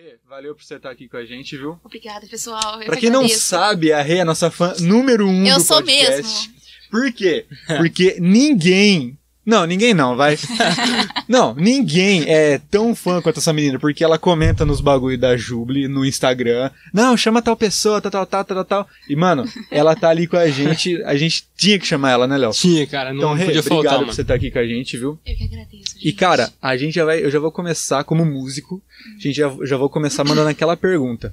Rê, valeu por você estar aqui com a gente, viu? Obrigada, pessoal. Eu Pra que quem não sabe, a Rê é a nossa fã número um Eu do sou podcast. mesmo. Por quê? Porque ninguém. Não, ninguém não, vai. não, ninguém é tão fã quanto essa menina, porque ela comenta nos bagulho da Jubli no Instagram. Não, chama tal pessoa, tal, tal, tal, tal, tal. E, mano, ela tá ali com a gente. A gente tinha que chamar ela, né, Léo? Tinha, cara, não Então, podia obrigado faltar, por mano. você estar aqui com a gente, viu? Eu que agradeço. E gente. cara, a gente já vai, eu já vou começar como músico. A gente já, já vou começar mandando aquela pergunta.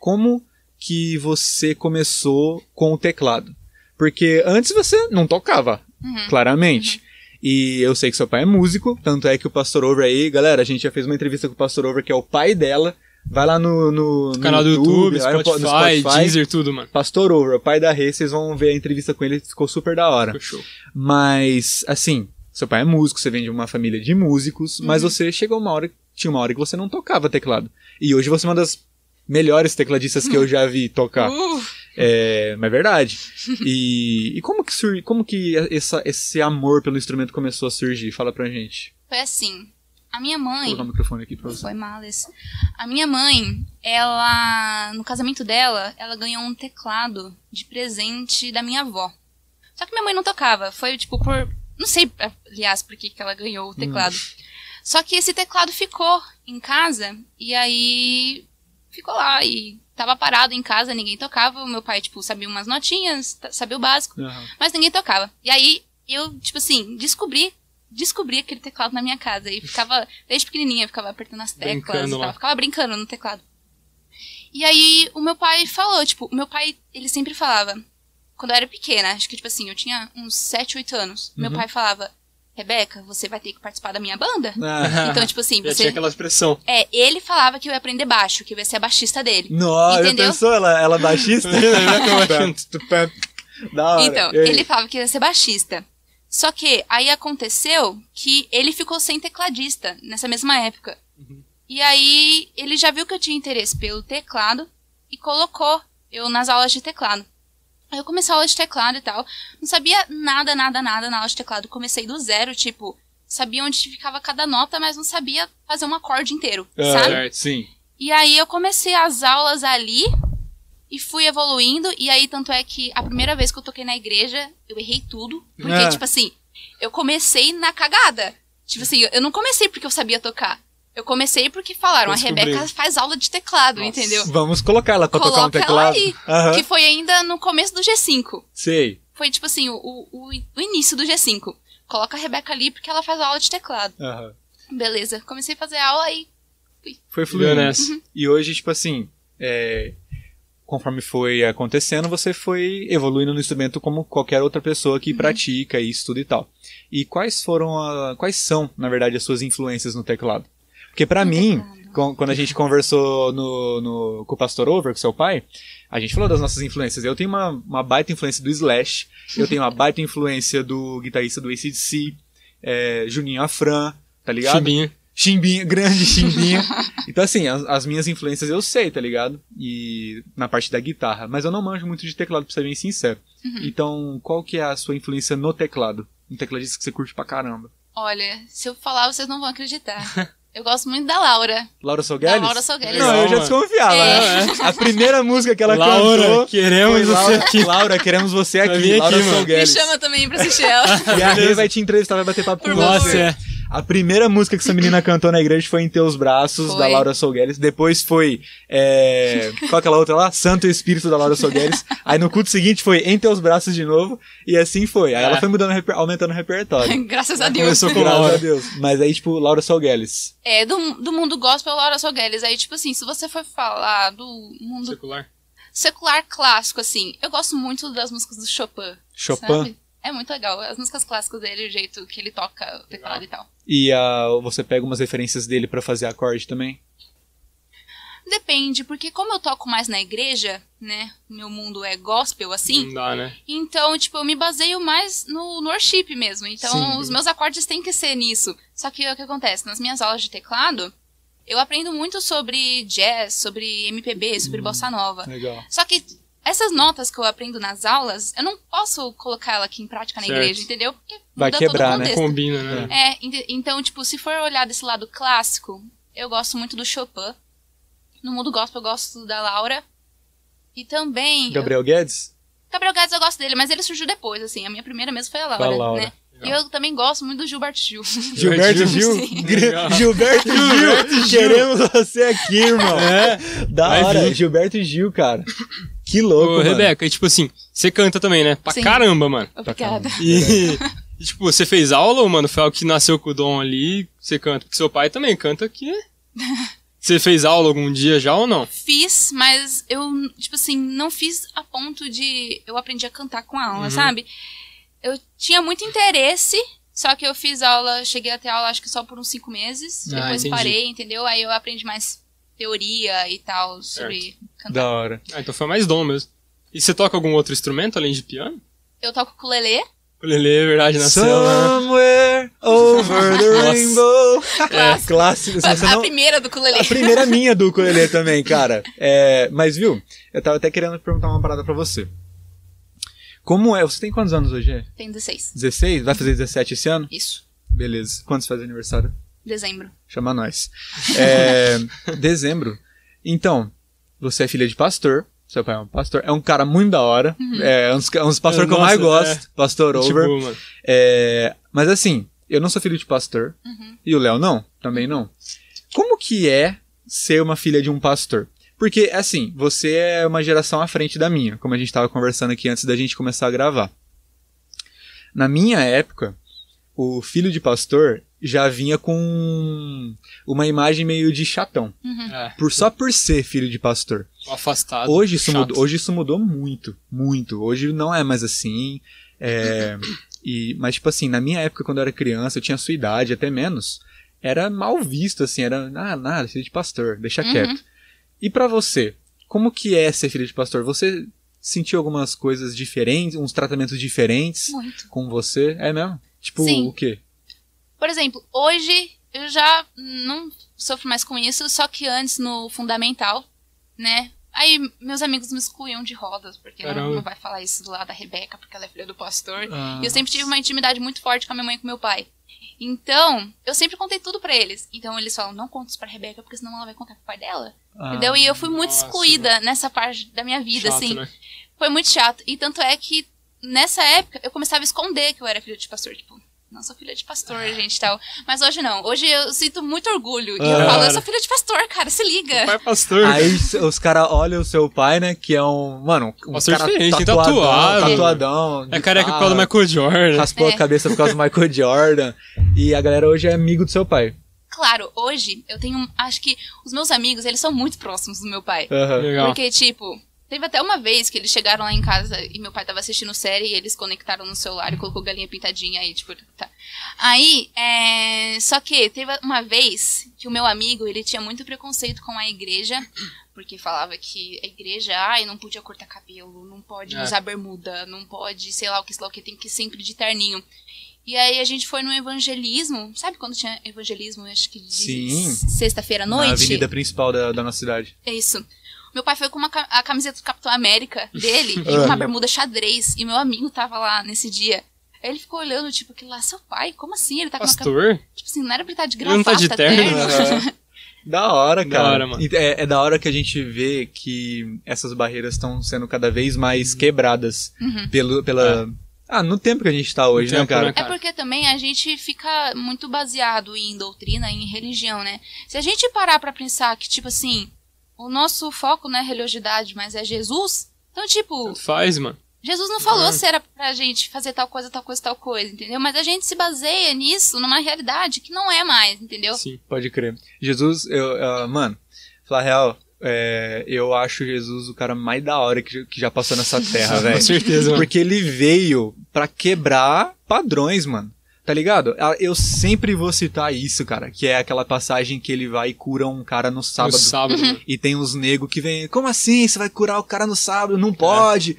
Como que você começou com o teclado? Porque antes você não tocava, Uhum. claramente. E eu sei que seu pai é músico, tanto é que o Pastor Over aí, galera, a gente já fez uma entrevista com o Pastor Over, que é o pai dela. Vai lá no, no, no Canal do YouTube, vai no Spotify, Deezer, tudo, mano. Pastor Over, o pai da Rê, vocês vão ver a entrevista com ele, ficou super da hora. Ficou show. Mas, assim, seu pai é músico, você vem de uma família de músicos, mas Uhum. você chegou uma hora, tinha uma hora que você não tocava teclado. E hoje você é uma das melhores tecladistas que eu já vi tocar. Uh, É, mas é verdade. E, e como que sur, como que essa, esse amor pelo instrumento começou a surgir? Fala pra gente. foi assim. A minha Vou mãe. colocar o microfone aqui pra você. Foi males. A minha mãe, ela. No casamento dela, ela ganhou um teclado de presente da minha avó. Só que minha mãe não tocava. Foi tipo por. Não sei, aliás, por que, que ela ganhou o teclado. Só que esse teclado ficou em casa e aí ficou lá e tava parado em casa, ninguém tocava. O meu pai, tipo, sabia umas notinhas, sabia o básico, Aham. mas ninguém tocava. E aí eu, tipo assim, descobri, descobri aquele teclado na minha casa e ficava, desde pequenininha, ficava apertando as teclas e tal, ficava brincando no teclado. E aí o meu pai falou, tipo, o meu pai, ele sempre falava, quando eu era pequena, acho que tipo assim, eu tinha uns 7, 8 anos, meu Uhum. pai falava, Rebeca, você vai ter que participar da minha banda? Ah, Então, tipo assim, Já você. tinha aquela expressão. É, ele falava que eu ia aprender baixo, que eu ia ser a baixista dele. Nossa, já Entendeu? pensou? Ela, ela é baixista? da hora. Então, ele falava que ia ser baixista. Só que aí aconteceu que ele ficou sem tecladista nessa mesma época. E aí ele já viu que eu tinha interesse pelo teclado e colocou eu nas aulas de teclado. Aí eu comecei a aula de teclado e tal. Não sabia nada, nada, nada na aula de teclado. Comecei do zero, tipo, sabia onde ficava cada nota, mas não sabia fazer um acorde inteiro, Ah, sabe? certo. Sim. E aí eu comecei as aulas ali e fui evoluindo. E aí, tanto é que a primeira vez que eu toquei na igreja, eu errei tudo. Porque, Ah. tipo assim, eu comecei na cagada. Tipo assim, eu não comecei porque eu sabia tocar. Eu comecei porque falaram, a. Rebeca faz aula de teclado, Nossa. entendeu? Vamos colocar ela pra tocar um Coloca ela teclado. aí. Aham. Que foi ainda no começo do G5. Sei. Foi, tipo assim, o, o, o início do G5. Coloca a Rebeca ali porque ela faz aula de teclado. Beleza. Comecei a fazer aula e Foi fluindo. Nessa. E hoje, tipo assim, é, conforme foi acontecendo, você foi evoluindo no instrumento como qualquer outra pessoa que pratica e estuda e tal. E quais foram a, quais são, na verdade, as suas influências no teclado? Porque pra No mim, quando a gente conversou no, no- com o Pastor Over, com seu pai, a gente falou das nossas influências. Eu tenho uma, uma baita influência do Slash, eu tenho uma baita influência do guitarrista do ACDC, é, Juninho Afran, tá ligado? Chibinha. Chimbinha, grande chimbinha. Então, assim, as, as minhas influências eu sei, tá ligado? E na parte da guitarra. Mas eu não manjo muito de teclado, pra ser bem sincero. Então, qual que é a sua influência no teclado? Um tecladista que você curte pra caramba. Olha, se eu falar, vocês não vão acreditar. Eu gosto muito da Laura. Laura Sogueles? Da Laura Sogueles. Não, eu já desconfiava, É. né? A primeira música que ela Laura, cantou... queremos foi você Laura, aqui. Laura, queremos você aqui. Laura mano. Me Sogueles. chama também pra assistir ela. E a Rê vai te entrevistar, vai bater papo com você. favor. Nossa, é. A primeira música que essa menina cantou na igreja foi Em Teus Braços, Foi. da Laura Sogueres. Depois foi. É... Qual aquela outra lá? Santo Espírito, da Laura Sogueres. Aí no culto seguinte foi Em Teus Braços de novo. E assim foi. Aí ela É. foi mudando, aumentando o repertório. Graças a Deus. Começou com Graças Laura. a Deus. Mas aí, tipo, Laura Sogueles. É, do, do mundo gospel, Laura Sogueles. Aí, tipo assim, se você for falar do mundo Secular. secular clássico, assim, eu gosto muito das músicas do Chopin. Chopin. Sabe? É muito legal. As músicas clássicas dele, o jeito que ele toca o teclado e tal. E ah, você pega umas referências dele pra fazer acorde também? Depende, porque como eu toco mais na igreja, né? Meu mundo é gospel, assim. Não dá, né? Então, tipo, eu me baseio mais no, no worship mesmo. Então, Sim. os meus acordes têm que ser nisso. Só que o que acontece? Nas minhas aulas de teclado, eu aprendo muito sobre jazz, sobre MPB, Hum. sobre bossa nova. Legal. Só que essas notas que eu aprendo nas aulas, eu não posso colocar ela aqui em prática na Certo. igreja, entendeu? Porque Vai muda quebrar, todo o né? Combina, né? É, ent- então, tipo, se for olhar desse lado clássico, eu gosto muito do Chopin. no mundo gospel eu gosto da Laura. E também. Gabriel Guedes? Gabriel Guedes eu gosto dele, mas ele surgiu depois, assim. A minha primeira mesmo foi a Laura, Foi a Laura. né? E eu também gosto muito do Gilberto Gil. Gilberto Gil? Sim. Gr- Gilberto Gil! Queremos você aqui, irmão. É. Da Vai hora. vir. Gilberto Gil, cara. Que louco, Ô, mano. Rebeca, e tipo assim, você canta também, né? Pra Sim. caramba, mano. Obrigada. E, e, tipo, você fez aula ou, mano, foi algo que nasceu com o dom ali, você canta? Porque seu pai também canta aqui. Você fez aula algum dia já ou não? Fiz, mas eu, tipo assim, não fiz a ponto de eu aprendi a cantar com a aula, sabe? Eu tinha muito interesse, só que eu fiz aula, cheguei a ter aula acho que só por uns cinco meses. Ah, depois entendi. parei, entendeu? Aí eu aprendi mais teoria e tal sobre cantar. Da hora. Ah, então foi mais dom mesmo. E você toca algum outro instrumento além de piano? Eu toco. O Lele, é verdade, nasceu. né? Somewhere over the rainbow. É, clássico. A, você a não... primeira do ukulele. A primeira minha do ukulele também, cara. É, mas viu, eu tava até querendo perguntar uma parada pra você. Como é? Você tem quantos anos hoje? Tem 16. 16? Vai fazer 17 esse ano? Isso. Beleza. Quando você faz aniversário? Dezembro. Chama nós. É, dezembro. Então, você é filha de pastor. Seu pai é um pastor. É um cara muito da hora. É um dos, um dos pastores que eu mais gosto. Pastor Tipo, Over. mano. É, mas assim, eu não sou filho de pastor. Uhum. E o Léo não, também não. Como que é ser uma filha de um pastor? Porque, assim, você é uma geração à frente da minha, como a gente estava conversando aqui antes da gente começar a gravar. Na minha época, o filho de pastor já vinha com uma imagem meio de chatão. É, Por, só por ser filho de pastor. afastado. Hoje isso, chato. mudou, hoje isso mudou muito, muito. Hoje não é mais assim. é, e, mas, tipo assim, na minha época, quando eu era criança, eu tinha a sua idade, até menos. Era mal visto, assim, era, ah, nada, filho de pastor, deixa Uhum. quieto. E pra você, como que é ser filho de pastor? Você sentiu algumas coisas diferentes, uns tratamentos diferentes Muito. com você? É mesmo? Tipo, Sim. o quê? Por exemplo, hoje eu já não sofro mais com isso, só que antes no fundamental, né? Aí meus amigos me excluíam de rodas, porque não, não vai falar isso do lado da Rebeca, porque ela é filha do pastor. Ah. E eu sempre tive uma intimidade muito forte com a minha mãe e com meu pai. Então, eu sempre contei tudo pra eles. Então eles falam, não conta isso pra Rebeca, porque senão ela vai contar pro pai dela. Ah. Entendeu? E eu fui muito Nossa, excluída nessa parte da minha vida, Chato, assim. né? Foi muito chato. E tanto é que nessa época eu começava a esconder que eu era filha de pastor. Tipo, não sou filha de pastor, gente e tal. Mas hoje não. Hoje eu sinto muito orgulho. E eu Ah. falo, eu sou filha de pastor, cara, se liga. Pai pastor. Aí os- caras olham o seu pai, né? Que é um. Mano, um Pastor cara diferente, tatuadão, tatuado. tatuadão. é careca por causa do Michael Jordan. Raspou É. a cabeça por causa do Michael Jordan. E a galera hoje é amigo do seu pai. Claro, hoje eu tenho. Acho que os meus amigos, eles são muito próximos do meu pai. Legal. Porque, tipo, teve até uma vez que eles chegaram lá em casa e meu pai tava assistindo série e eles conectaram no celular e colocou galinha pintadinha aí, tipo, tá. Aí, é... Só que teve uma vez que o meu amigo, ele tinha muito preconceito com a igreja, porque falava que a igreja, ai, não podia cortar cabelo, não pode É. usar bermuda, não pode, sei lá o que, sei lá o que, tem que ir sempre de terninho. E aí a gente foi no evangelismo, sabe quando tinha evangelismo, acho que de Sim. sexta-feira à Na noite? avenida principal da, da nossa cidade. É isso. Meu pai foi com uma, a camiseta do Capitão América dele e Ah. uma bermuda xadrez. E meu amigo tava lá nesse dia. Aí ele ficou olhando, tipo, aquilo lá, seu pai? Como assim? Ele tá com uma camiseta. Pastor? Tipo assim, não era pra ele estar de Ele não tá gravata, de terno? Aham. Da hora, Da cara. hora, mano. É, é da hora que a gente vê que essas barreiras estão sendo cada vez mais Uhum. quebradas Uhum. pelo, pela. Ah, no tempo que a gente tá hoje, né, tempo, cara? né, É porque também a gente fica muito baseado em doutrina, em religião, né? Se a gente parar pra pensar que, tipo assim, o nosso foco não é religiosidade, mas é Jesus, então, tipo, Faz, mano. Jesus não falou Ah. se era pra gente fazer tal coisa, tal coisa, tal coisa, entendeu? Mas a gente se baseia nisso, numa realidade que não é mais, entendeu? Sim. Pode crer. Jesus, eu, ah, mano, falar real, é, eu acho Jesus o cara mais da hora que, que já passou nessa terra, velho. Com certeza, mano. Porque ele veio pra quebrar padrões, mano. Tá ligado? Ah, Eu sempre vou citar isso, cara. Que é aquela passagem que ele vai e cura um cara no No sábado. sábado, mano. E tem uns negros que vem, como assim? Você vai curar o cara no sábado? Não pode.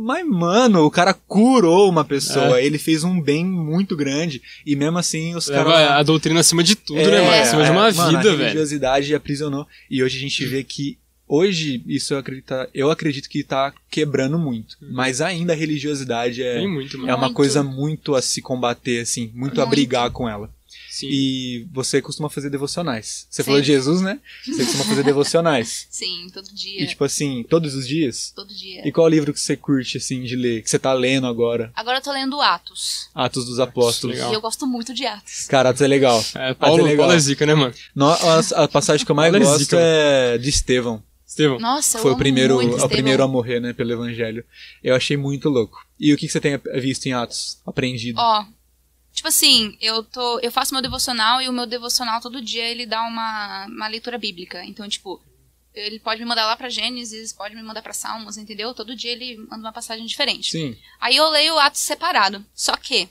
Mas, mano, o cara curou uma pessoa. Ele fez um bem muito grande. E mesmo assim, os Leva caras. a doutrina acima de tudo, É, né, mano? Acima de uma é, mano, vida, a velho. religiosidade aprisionou. E hoje a gente vê que. Hoje, isso eu acredito, eu acredito que tá quebrando muito. Mas ainda a religiosidade é, muito, é uma Muito. coisa muito a se combater, assim, muito, a Muito. brigar com ela. Sim. E você costuma fazer devocionais. Você Sim. falou de Jesus, né? Você costuma fazer devocionais. Sim, todo dia. E tipo assim, todos os dias? todo dia. E qual livro que você curte, assim, de ler? Que você tá lendo agora? Agora eu tô lendo Atos. Atos dos Apóstolos. Legal. E eu gosto muito de Atos. Cara, Atos é legal. É, Paulo, Atos é legal. Paulo é zica, né, mano? No- a, a passagem que eu mais a gosto zica, é de Estevão. Estevão. Nossa, eu Foi o primeiro, muito o primeiro a morrer, né, pelo evangelho. Eu achei muito louco. E o que, que você tem visto em Atos? Aprendido? Ó, tipo assim, eu tô, eu faço meu devocional e o meu devocional todo dia ele dá uma, uma leitura bíblica. Então, tipo, ele pode me mandar lá pra Gênesis, pode me mandar pra Salmos, entendeu? Todo dia ele manda uma passagem diferente. Sim. Aí eu leio Atos separado. Só que,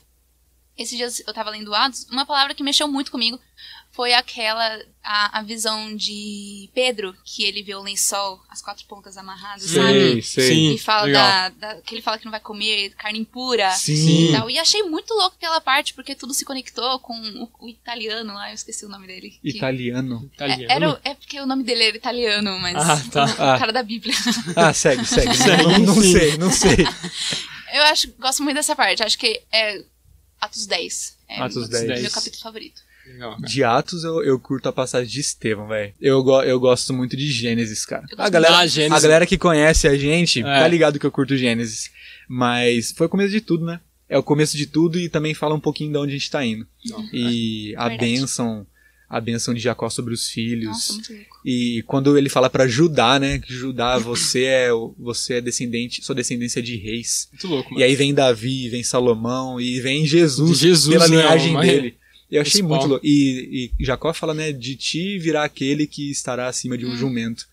esses dias eu tava lendo Atos, uma palavra que mexeu muito comigo foi aquela, a, a visão de Pedro, que ele vê o lençol, as quatro pontas amarradas, Sei, sabe? sei. Sim. E fala da, da- que ele fala que não vai comer carne impura. Sim. E, tal. e achei muito louco aquela parte, porque tudo se conectou com o, o italiano lá, eu esqueci o nome dele. que- Italiano. Italiano. É, era, o- é porque o nome dele era italiano, mas Ah, tá. o, Ah. o cara da Bíblia. Ah, segue, segue. Segue, não, não sim. sei, não sei. Eu acho, gosto muito dessa parte, acho que é Atos 10. É Atos meu- 10. Meu capítulo favorito. Legal. De Atos, eu, eu curto a passagem de Estevão, velho. Eu, go- eu gosto muito de Gênesis, cara. A galera, Ah, Gênesis. a galera que conhece a gente É. tá ligado que eu curto Gênesis. Mas foi o começo de tudo, né? É o começo de tudo e também fala um pouquinho de onde a gente tá indo. E a Verdade. bênção, a bênção de Jacó sobre os filhos. Nossa. E quando ele fala pra Judá, né? Que Judá, você é, você é descendente, sua descendência de reis. Muito louco, mano. E aí vem Davi, vem Salomão e vem Jesus, Jesus, pela né, linhagem uma- dele. Eu achei Principal. muito louco. E, e Jacó fala, né? De ti virá aquele que estará acima Hum. de um jumento.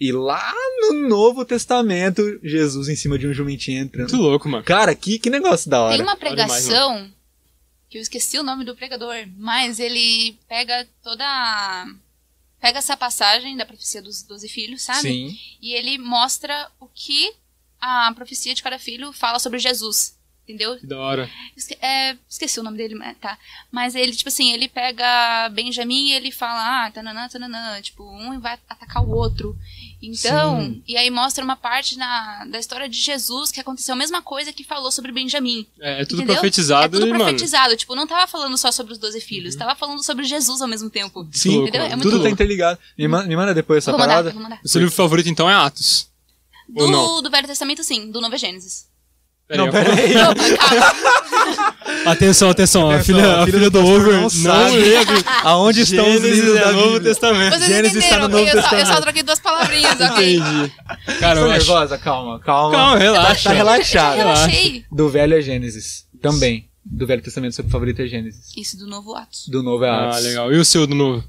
E lá no Novo Testamento, Jesus em cima de um jumentinho entrando. Muito louco, mano. Cara, que, que negócio da hora. Tem uma pregação que eu esqueci o nome do pregador, mas ele pega toda. a- Pega essa passagem da profecia dos doze filhos, sabe? Sim. E ele mostra o que a profecia de cada filho fala sobre Jesus. Entendeu? Que da hora. Esque- é, esqueci o nome dele, mas tá. Mas ele, tipo assim, ele pega Benjamin e ele fala, ah, tananã, tananã, tipo, um vai atacar o outro. Então, Sim. e aí mostra uma parte na, da história de Jesus que aconteceu a mesma coisa que falou sobre Benjamin. É, é tudo entendeu? profetizado É tudo e, mano. profetizado. Tipo, não tava falando só sobre os doze filhos, tava falando sobre Jesus ao mesmo tempo. Sim, louco, Entendeu? É muito Tudo tá louco. interligado. Me, ma- me manda depois essa vou mandar, parada. eu vou mandar. O seu livro favorito, então, é Atos. Do, do Velho Testamento, sim. Do Novo é Gênesis. Pera Não, aí, pera aí. Opa, calma. Atenção, atenção. A filha, a filha do Over não não, sabe. Aonde estão os livros é da Novo? Testamento. Vocês Gênesis está no Novo eu, só, eu só Testamento. troquei duas palavrinhas, ok? Entendi. Cara, eu acho... nervosa? Calma, calma. Calma, relaxa. Tá relaxado. Eu relaxei. Do Velho é Gênesis. Também. Do Velho Testamento, seu favorito é Gênesis. Isso, do novo Atos. Do Novo é Ah, Atos. legal. E o seu do novo?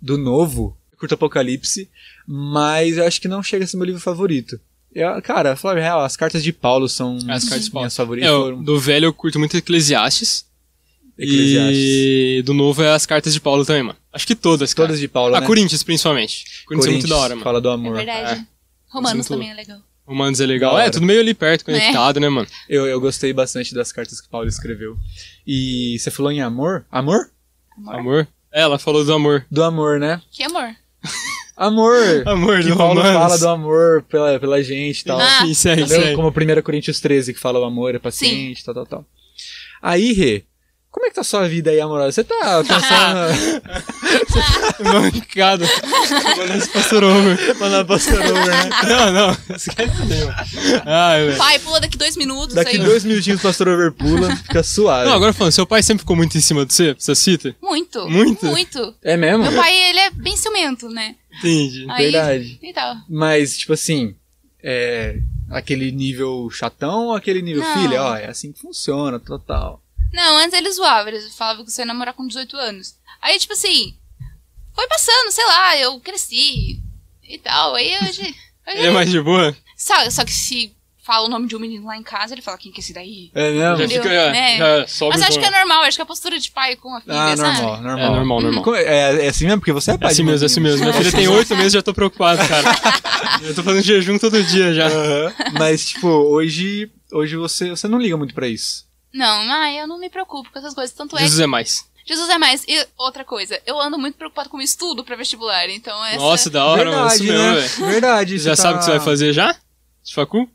Do Novo, eu curto Apocalipse, mas eu acho que não chega a ser meu livro favorito. Eu, cara, a real, as cartas de Paulo são As cartas de Paulo. minhas favoritas. É, foram do velho eu curto muito Eclesiastes. Eclesiastes. E do novo é as cartas de Paulo também, mano. Acho que todas, cara. Todas de Paulo, Ah, né? Corinthians, principalmente. Corinthians, é muito da hora, mano. Fala do É amor. verdade. É. Romanos Muito também é legal. Romanos é legal. É, tudo meio ali perto, conectado, né, mano? Eu, eu gostei bastante das cartas que Paulo escreveu. E você falou em amor? Amor? Amor? Amor? É, ela falou do amor. Do amor, né? Que amor? Amor! Amor que do Paulo Romanos. fala do amor pela, pela gente e tal. Ah. Sim, Entendeu? segue. Como 1 Coríntios 13, que fala o amor é paciente, tal, tal, tal. Aí, Rê, como é que tá a sua vida aí amorosa? Você tá pensando... Mancada. Mano, esse pastor over. Mandar pastor over, né? Não, não. Esquece mesmo. Ai, velho. Pai, pula daqui dois minutos. Daqui aí. dois minutinhos o pastor over pula, fica suave. Não, agora falando, seu pai sempre ficou muito em cima de você? Você cita? Muito. Muito? Muito. É mesmo? Meu pai, ele é bem ciumento, né? Entendi. Aí, Verdade. E tal. Mas, tipo assim, é aquele nível chatão ou aquele nível Não. filha? Ó, é assim que funciona, total. Não, antes ele zoava, ele falava que você ia namorar com 18 anos. Aí, tipo assim, foi passando, sei lá, eu cresci e tal. Aí hoje. hoje Ele é mais de boa? Só, só que se fala o nome de um menino lá em casa, ele fala quem que é esse daí? É Já mesmo? Entendeu? fica. Já, É. já sobe Mas acho que é normal, acho que é a postura de pai com a filha, Ah, sabe? normal, É normal. normal, normal. Como- É, é assim mesmo, porque você é É pai assim de uma mesmo, é assim mesmo. Minha filha tem oito meses e já tô preocupado, cara. Eu tô fazendo jejum todo dia já. Aham. Mas, tipo, hoje, hoje você, você não liga muito pra isso. Não, ah, eu não me preocupo com essas coisas. Tanto é Jesus é mais. Jesus é mais. E outra coisa, eu ando muito preocupado com o estudo pra vestibular, então essa... Nossa, da hora, mano. Isso mesmo, né? velho. Verdade. Já você sabe o tá- que você vai fazer já? De facu?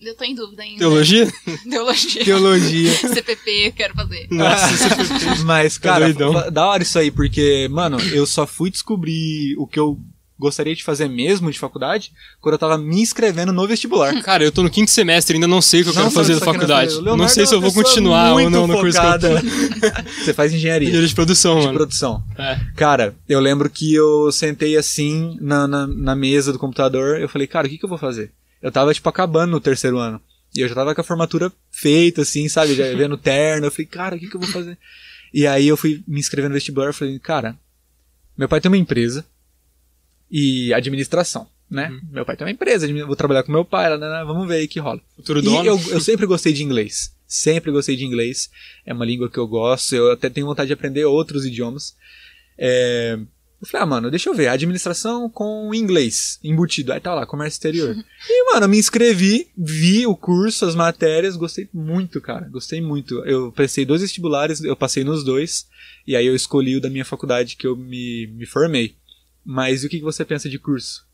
Eu tô em dúvida ainda. Teologia? Teologia. Teologia. CPP, quero fazer. Nossa, você Mas, Tá cara, da hora isso aí, porque, mano, eu só fui descobrir o que eu gostaria de fazer mesmo de faculdade quando eu tava me inscrevendo no vestibular. Cara, eu tô no quinto semestre, ainda não sei o que eu Não quero fazer da faculdade. Não sei é se eu vou continuar ou não no curso que eu. Você faz engenharia Engenharia de produção, de mano. produção. É. Cara, eu lembro que eu sentei assim na, na, na mesa do computador, eu falei, cara, o que, que eu vou fazer? Eu tava, tipo, acabando no terceiro ano. E eu já tava com a formatura feita, assim, sabe? Já vendo terno. Eu falei, cara, o que, que eu vou fazer? E aí eu fui me inscrever no vestibular e falei, cara, meu pai tem uma empresa e administração, né? Uhum. Meu pai tem uma empresa, vou trabalhar com meu pai, lá, né, vamos ver aí que rola. Futuro E dono. eu, eu sempre gostei de inglês. Sempre gostei de inglês. É uma língua que eu gosto. Eu até tenho vontade de aprender outros idiomas. É, Eu falei, ah, mano, deixa eu ver. Administração com inglês embutido. Aí tá lá, comércio exterior. e, mano, eu me inscrevi, vi o curso, as matérias, gostei muito, cara. Gostei muito. Eu prestei dois vestibulares, eu passei nos dois. E aí eu escolhi o da minha faculdade que eu me, me formei. Mas e o que você pensa de curso?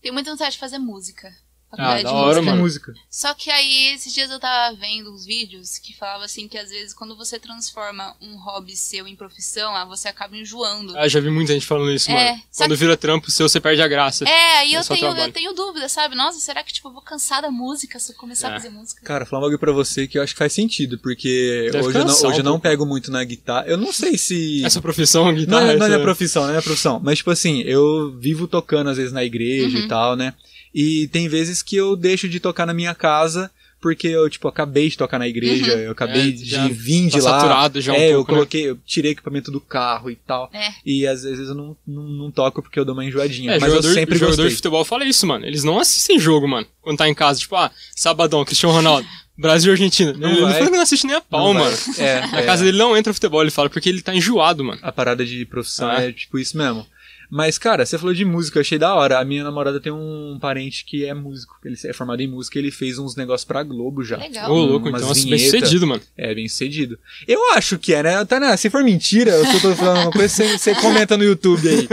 Tenho muita vontade de fazer música. Ah, Faculdade da de hora, música. música. Só que aí, esses dias eu tava vendo uns vídeos que falava assim que às vezes quando você transforma um hobby seu em profissão, ah, você acaba enjoando. Ah, já vi muita gente falando isso, É, mano. Quando que- vira trampo seu, você perde a graça. É, aí É eu tenho, trabalho. eu tenho dúvida, sabe? Nossa, será que tipo, eu vou cansar da música se eu começar É. a fazer música? Cara, falar um bagulho pra você que eu acho que faz sentido, porque Deve hoje eu, não, hoje eu não pego muito na guitarra. Eu não sei se. Essa profissão, Não guitarra. é, não é minha essa- profissão, não é minha profissão. Mas, tipo assim, eu vivo tocando às vezes na igreja Uhum. e tal, né? E tem vezes que eu deixo de tocar na minha casa porque eu, tipo, acabei de tocar na igreja, Uhum. eu acabei É, de vir de tá lá. saturado já um é, eu pouco, né? coloquei, eu tirei equipamento do carro e tal. É. E às vezes eu não, não, não toco porque eu dou uma enjoadinha. É, mas jogador, eu sempre jogador de gostei. futebol fala isso, mano. Eles não assistem jogo, mano. Quando tá em casa, tipo, ah, sabadão, Cristiano Ronaldo, Brasil e Argentina. Não ele, vai. fala que não assiste nem a pau, Não mano. É, Na é. casa dele não entra futebol, ele fala, porque ele tá enjoado, mano. A parada de profissão Ah. é tipo isso mesmo. Mas, cara, você falou de música, eu achei da hora. A minha namorada tem um parente que é músico. Ele é formado em música e ele fez uns negócios pra Globo já. Legal. Ô, louco, então, bem vinheta. sucedido, mano. É, bem sucedido. Eu acho que é, né? Tá, né? Se for mentira, eu só tô falando uma coisa, você, você comenta no YouTube aí.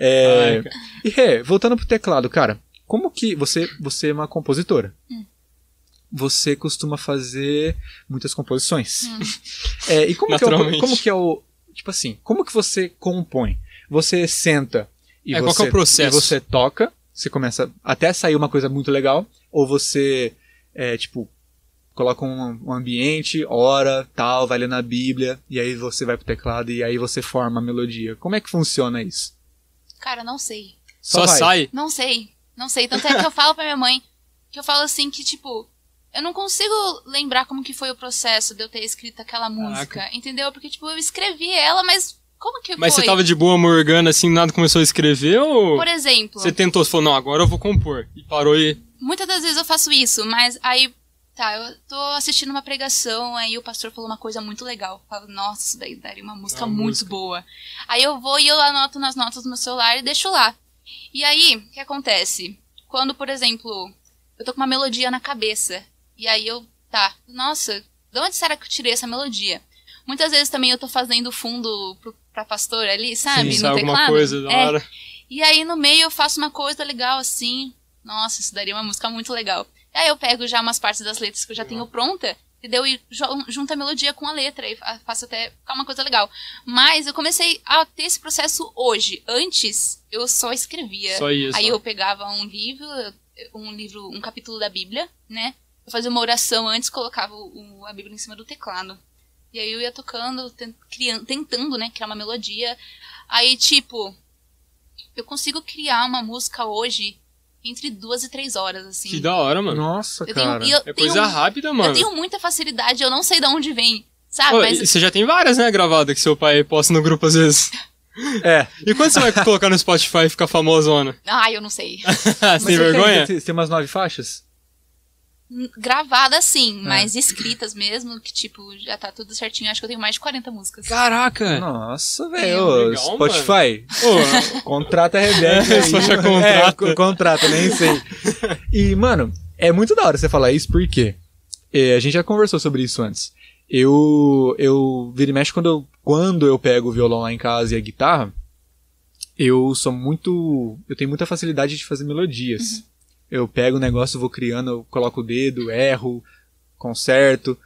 É, Ai, e, Rê, voltando pro teclado, cara, como que você, você é uma compositora? Hum. Você costuma fazer muitas composições. É, e como que, é o, como que é o. Tipo assim, como que você compõe? Você senta e É, você. é o processo? E você toca, você começa até sair uma coisa muito legal, ou você, é, tipo, coloca um, um ambiente, ora, tal, vai ler na Bíblia, e aí você vai pro teclado e aí você forma a melodia. Como é que funciona isso? Cara, não sei. Só Só, sai. Não sei. Não sei. Tanto é que eu falo pra minha mãe que eu falo assim que, tipo, eu não consigo lembrar como que foi o processo de eu ter escrito aquela música, entendeu? Porque, tipo, eu escrevi ela, mas como que Mas foi? você tava de boa morgana assim, nada começou a escrever ou Por exemplo, você tentou, você falou, não, agora eu vou compor. E parou e. muitas das vezes eu faço isso, mas aí, tá, eu tô assistindo uma pregação, aí o pastor falou uma coisa muito legal. Eu falo, nossa, isso daí daria uma música Uma muito música. boa. Aí eu vou e eu anoto nas notas do meu celular e deixo lá. E aí, o que acontece? Quando, por exemplo, eu tô com uma melodia na cabeça, e aí eu, tá, nossa, de onde será que eu tirei essa melodia? Muitas vezes também eu tô fazendo fundo pro, pra pastor ali, sabe? Sim, no alguma teclado. coisa da É, hora. e aí no meio eu faço uma coisa legal assim. Nossa, isso daria uma música muito legal. E aí eu pego já umas partes das letras que eu já tenho pronta? E jo- junto a melodia com a letra e fa- faço até ficar uma coisa legal. Mas eu comecei a ter esse processo hoje. Antes, eu só escrevia. Só isso. Aí eu pegava um livro, um livro, um capítulo da Bíblia, né? Eu fazia uma oração antes, colocava o- a Bíblia em cima do teclado. E aí eu ia tocando, criando, tentando, né, criar uma melodia. Aí, tipo, eu consigo criar uma música hoje entre duas e três horas, assim. Que da hora, mano. Nossa, eu tenho, cara. e eu É tenho, coisa rápida, mano. eu tenho muita facilidade, eu não sei de onde vem, sabe? Ô, Mas Você já tem várias, né, gravadas que seu pai posta no grupo às vezes. É. E quando você vai colocar no Spotify e ficar famosona? Ai, eu não sei. você Mas tem você vergonha? Tem, você tem umas nove faixas? Gravada sim, É. mas escritas mesmo, que tipo, já tá tudo certinho. Acho que eu tenho mais de 40 músicas. Caraca! Nossa, É. velho. Spotify. Ô, Contrata a Rebeca. É, aí. só já É, contrata. co- contrata, nem sei. E, mano, é muito da hora você falar isso, porque é, a gente já conversou sobre isso antes. Eu, eu vira e mexe quando eu, quando eu pego o violão lá em casa e a guitarra, eu sou muito. Eu tenho muita facilidade de fazer melodias. Eu pego o negócio, vou criando, eu coloco o dedo, erro, conserto.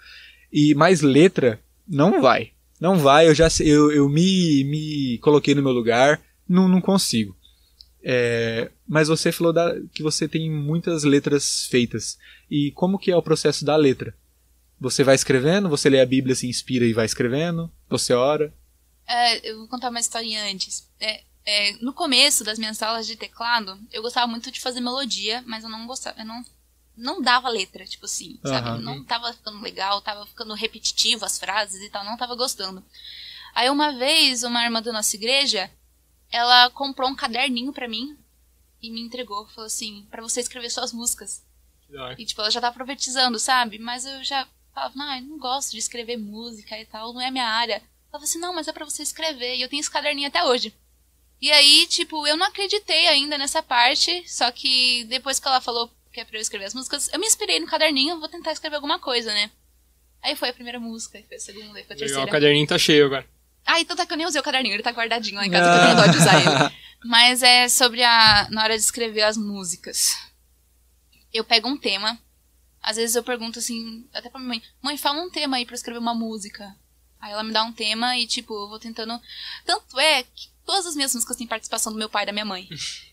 E mais letra, não vai. Não vai, eu já eu, eu me, me coloquei no meu lugar, não, não consigo. É, mas você falou da- que você tem muitas letras feitas. E como que é o processo da letra? Você vai escrevendo, você lê a Bíblia, se inspira e vai escrevendo, você ora. É, eu vou contar uma historinha antes. É, é, no começo das minhas aulas de teclado, eu gostava muito de fazer melodia, mas eu não gostava, eu não, não dava letra, tipo assim, sabe? Aham. Não tava ficando legal, tava ficando repetitivo as frases e tal, não tava gostando. Aí uma vez, uma irmã da nossa igreja, ela comprou um caderninho pra mim e me entregou, falou assim, pra você escrever suas músicas. E, tipo, ela já tá profetizando, sabe? Mas eu já falava, não, eu não gosto de escrever música e tal, não é minha área. Ela falava assim, não, mas é pra você escrever. E eu tenho esse caderninho até hoje. E aí, tipo, eu não acreditei ainda nessa parte, só que depois que ela falou que é pra eu escrever as músicas, eu me inspirei no caderninho, vou tentar escrever alguma coisa, né? Aí foi a primeira música, foi a segunda, foi a Legal, terceira. o caderninho tá cheio agora. Ah, então tá que eu nem usei o caderninho, ele tá guardadinho lá em casa, que eu tenho dó de usar ele. Mas é sobre a. na hora de escrever as músicas. Eu pego um tema. Às vezes eu pergunto assim, até pra minha mãe, mãe, fala um tema aí pra eu escrever uma música. Aí ela me dá um tema e, tipo, eu vou tentando. Tanto é que todas as minhas músicas têm participação do meu pai e da minha mãe.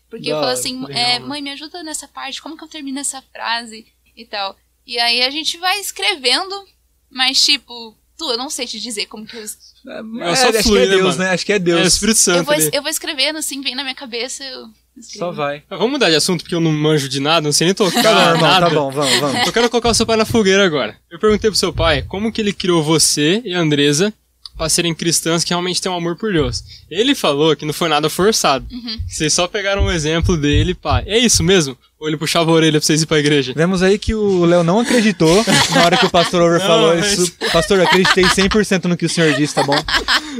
Porque eu Da falo assim, é, mãe, me ajuda nessa parte, como que eu termino essa frase e tal. E aí a gente vai escrevendo, mas tipo, tu, eu não sei te dizer como que eu É, só acho flui, que é né, Deus, mano? né? Acho que é É o Deus. Espírito Eu Santo vou, ali. eu vou escrevendo assim, vem na minha cabeça, eu. Só vai. Ah, Vamos mudar de assunto porque eu não manjo de nada, não sei nem tocar Tá bom, irmão, nada. tá bom, vamos, vamos. Eu quero colocar o seu pai na fogueira agora. Eu perguntei pro seu pai como que ele criou você e a Andresa pra serem cristãs que realmente têm um amor por Deus. Ele falou que não foi nada forçado. Uhum. Vocês só pegaram um exemplo dele, pá. É isso mesmo? Ou ele puxava a orelha pra vocês ir pra igreja? Vemos aí que o Léo não acreditou na hora que o pastor Over Não, falou mas- isso. Pastor, eu acreditei 100% no que o senhor disse, tá bom?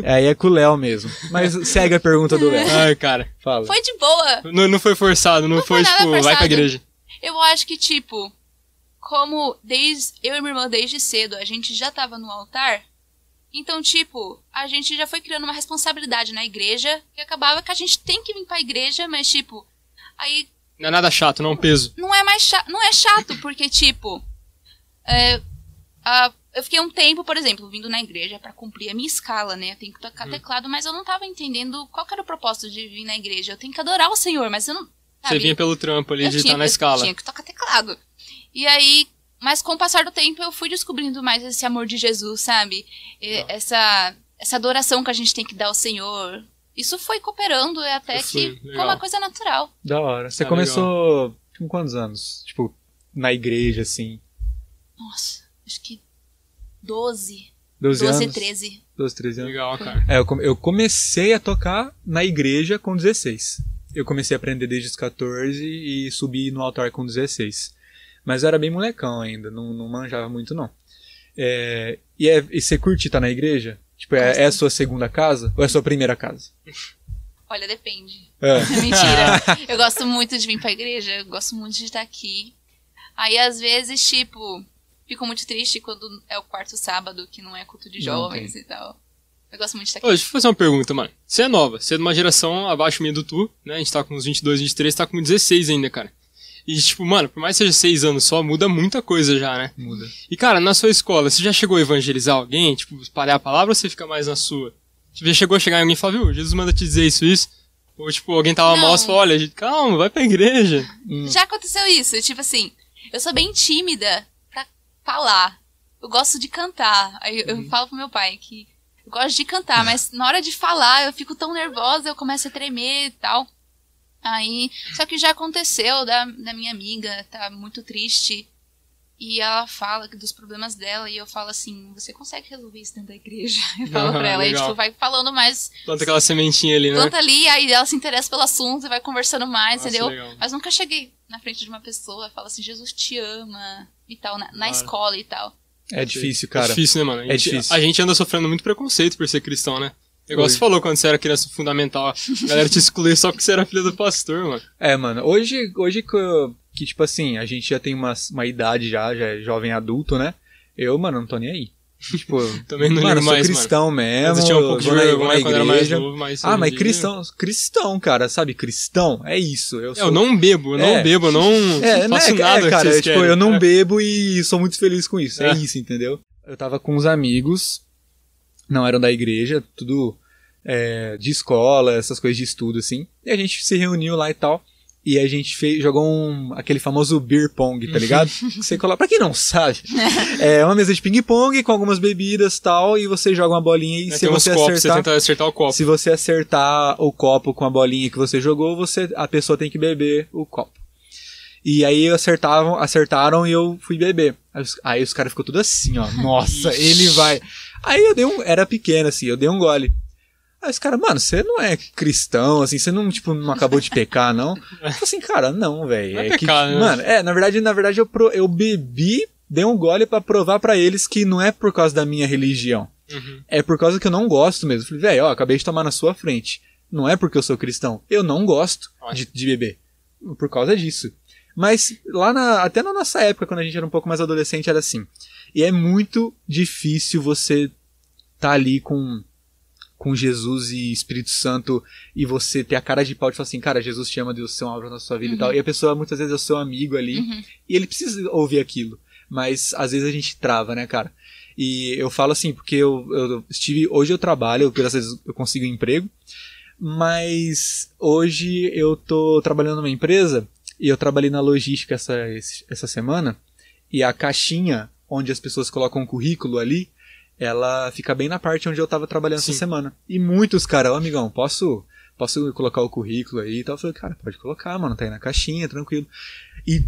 Aí é com o Léo mesmo. Mas segue a pergunta do Léo. Ai, cara. Fala. Foi de boa. Não, não foi forçado, não, Não foi, tipo, vai pra forçado. igreja. Eu acho que, tipo, como desde eu e minha irmã desde cedo a gente já tava no altar, então, tipo, a gente já foi criando uma responsabilidade na igreja que acabava que a gente tem que vir pra igreja, mas, tipo, aí Não é nada chato, não é um peso. não é mais chato, não é chato, porque, tipo, é, a- eu fiquei um tempo, por exemplo, vindo na igreja pra cumprir a minha escala, né? Eu tenho que tocar teclado, mas eu não tava entendendo qual era o propósito de vir na igreja. Eu tenho que adorar o Senhor, mas eu não. Você sabe? vinha pelo trampo ali eu de estar na eu escala. tinha que tocar teclado. E aí, mas com o passar do tempo eu fui descobrindo mais esse amor de Jesus, sabe? E Essa, essa adoração que a gente tem que dar ao Senhor. Isso foi cooperando é até Foi, que legal. foi uma coisa natural. Da hora. Você Ah, começou com quantos anos? Tipo, na igreja, assim. Nossa, acho que 12, 12, 12, anos? 13. 12, 13 anos. Legal, cara. É, eu, come- eu comecei a tocar na igreja com 16. Eu comecei a aprender desde os 14 e subi no altar com 16. Mas eu era bem molecão ainda, não, não manjava muito não. É, e, é, e você curte estar na igreja? Tipo, é, é a sua segunda casa ou é a sua primeira casa? Olha, depende. É. Mentira. eu gosto muito de vir pra igreja, eu gosto muito de estar aqui. Aí, às vezes, tipo, fico muito triste quando é o quarto sábado, que não é culto de jovens e tal. Eu gosto muito de estar aqui. Ô, deixa eu fazer uma pergunta, mano. Você é nova, você é de uma geração abaixo minha do tu, né? A gente tá com uns 22, 23, tá com 16 ainda, cara. E, tipo, mano, por mais que seja 6 anos só, muda muita coisa já, né? Muda. E, cara, na sua escola, você já chegou a evangelizar alguém? Tipo, espalhar a palavra ou você fica mais na sua? Tipo, já chegou a chegar em alguém e falar, viu, Jesus manda te dizer isso, isso? Ou, tipo, alguém tava Não. mal, você falou, olha, gente, calma, vai pra igreja. Hum. Já aconteceu isso, tipo assim, eu sou bem tímida pra falar. Eu gosto de cantar. Aí eu falo pro meu pai que eu gosto de cantar, mas na hora de falar eu fico tão nervosa, eu começo a tremer e tal. Aí, só que já aconteceu da, da minha amiga, tá muito triste. E ela fala dos problemas dela, e eu falo assim, você consegue resolver isso dentro da igreja? Eu falo Aham, pra ela, e legal. tipo, vai falando mais, Planta aquela sementinha ali, né? planta ali, aí ela se interessa pelo assunto e vai conversando mais, Nossa, entendeu? legal. Mas nunca cheguei na frente de uma pessoa e falo assim, Jesus te ama e tal, na, na escola e tal. É difícil, É cara. difícil, né, mano? A É gente, difícil. A gente anda sofrendo muito preconceito por ser cristão, né? Igual você falou quando você era criança fundamental, a galera te excluía só porque você era filho do pastor, mano. É, mano, hoje, hoje que, eu- que, tipo assim, a gente já tem uma, uma idade já, já é jovem adulto, né? Eu, mano, não tô nem aí. Tipo, Também não mano, sou mais, cristão mesmo. Mas eu tinha um pouco de vergonha quando era mais igreja. novo, mas. Ah, mas dia- cristão, cristão, cara, sabe? Cristão, é isso. Eu, É, sou... Eu não bebo, eu não É. bebo, eu não É, não faço é, nada é, cara, é, tipo, eu não É. bebo e sou muito feliz com isso. É, É. isso, entendeu? Eu tava com uns amigos, não eram da igreja, tudo é, de escola, essas coisas de estudo, assim. E a gente se reuniu lá e tal. E a gente fez, jogou um, aquele famoso beer pong, tá ligado? que você coloca, pra quem não sabe, é uma mesa de ping-pong com algumas bebidas e tal, e você joga uma bolinha e É, se você copos, você acertar... tenta acertar o copo. Se você acertar o copo com a bolinha que você jogou, você a pessoa tem que beber o copo. E aí acertavam, acertaram e eu fui beber. Aí os, aí os caras ficou tudo assim, ó. Nossa, ele vai. Aí eu dei um, era pequeno assim, eu dei um gole. Aí os caras, mano, você não é cristão, assim, você não, tipo, não acabou de pecar, não? Eu falei assim, cara, não, velho. Não é que, né? Mano, é, na verdade, na verdade eu, pro- eu bebi, dei um gole pra provar pra eles que não é por causa da minha religião. Uhum. É por causa que eu não gosto mesmo. Falei, velho, ó, acabei de tomar na sua frente. Não é porque eu sou cristão. Eu não gosto de, de beber. Por causa disso. Mas lá na, até na nossa época, quando a gente era um pouco mais adolescente, era assim. E é muito difícil você tá ali com, com Jesus e Espírito Santo e você ter a cara de pau de falar assim, cara, Jesus te ama, Deus, seu obra na sua vida e tal. E a pessoa muitas vezes é o seu amigo ali Uhum. e ele precisa ouvir aquilo. Mas às vezes a gente trava, né, cara? E eu falo assim, porque eu, eu estive. Hoje eu trabalho, graças a Deus eu consigo um emprego. Mas hoje eu tô trabalhando numa empresa e eu trabalhei na logística essa, essa semana. E a caixinha onde as pessoas colocam o currículo ali, ela fica bem na parte onde eu tava trabalhando Sim. essa semana. E muitos, cara, ô amigão, posso, posso colocar o currículo aí e tal? Eu falei, cara, pode colocar, mano, tá aí na caixinha, tranquilo. E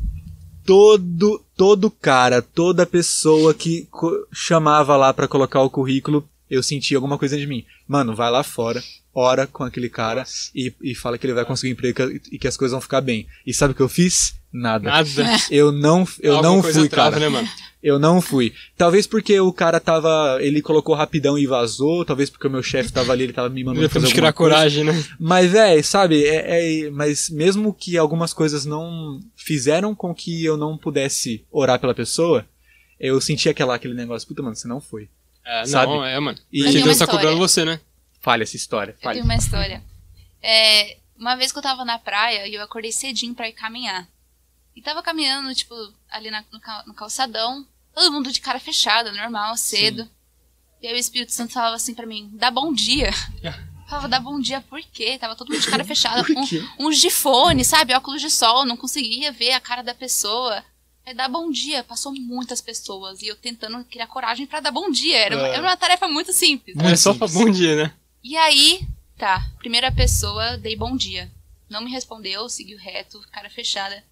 todo, todo cara, toda pessoa que chamava lá pra colocar o currículo, eu sentia alguma coisa de mim. Mano, vai lá fora, ora com aquele cara e, e fala que ele vai conseguir emprego e que- e que as coisas vão ficar bem. E sabe o que eu fiz? Nada. Nada. Eu não, eu Alguma não fui, trava, cara. né, mano? Eu não fui. Talvez porque o cara tava. Ele colocou rapidão e vazou. Talvez porque o meu chefe tava ali, ele tava me mandando fazer coisa. coragem, né? Mas, véi, sabe, é, é- mas mesmo que algumas coisas não fizeram com que eu não pudesse orar pela pessoa, eu senti aquela, aquele negócio, puta, mano, você não foi. É, Sabe? não, é, mano. E- Eu uma tá cobrando você, né? Falha essa história, Eu falha. tenho uma história. É, uma vez que eu tava na praia e eu acordei cedinho pra ir caminhar. E tava caminhando, tipo, ali na- no, cal- no calçadão, todo mundo de cara fechada, normal, cedo. E aí o Espírito Santo falava assim pra mim, dá bom dia. Falava, dá bom dia por quê? Tava todo mundo de cara fechada, Por um- uns de fone, sabe? Óculos de sol, não conseguia ver a cara da pessoa. É dar bom dia. Passou muitas pessoas e eu tentando criar coragem pra dar bom dia. Era, uma- É. era uma tarefa muito simples. Muito é só pra simples. bom dia, né? E aí, tá, primeira pessoa, dei bom dia. Não me respondeu, seguiu reto, cara fechada.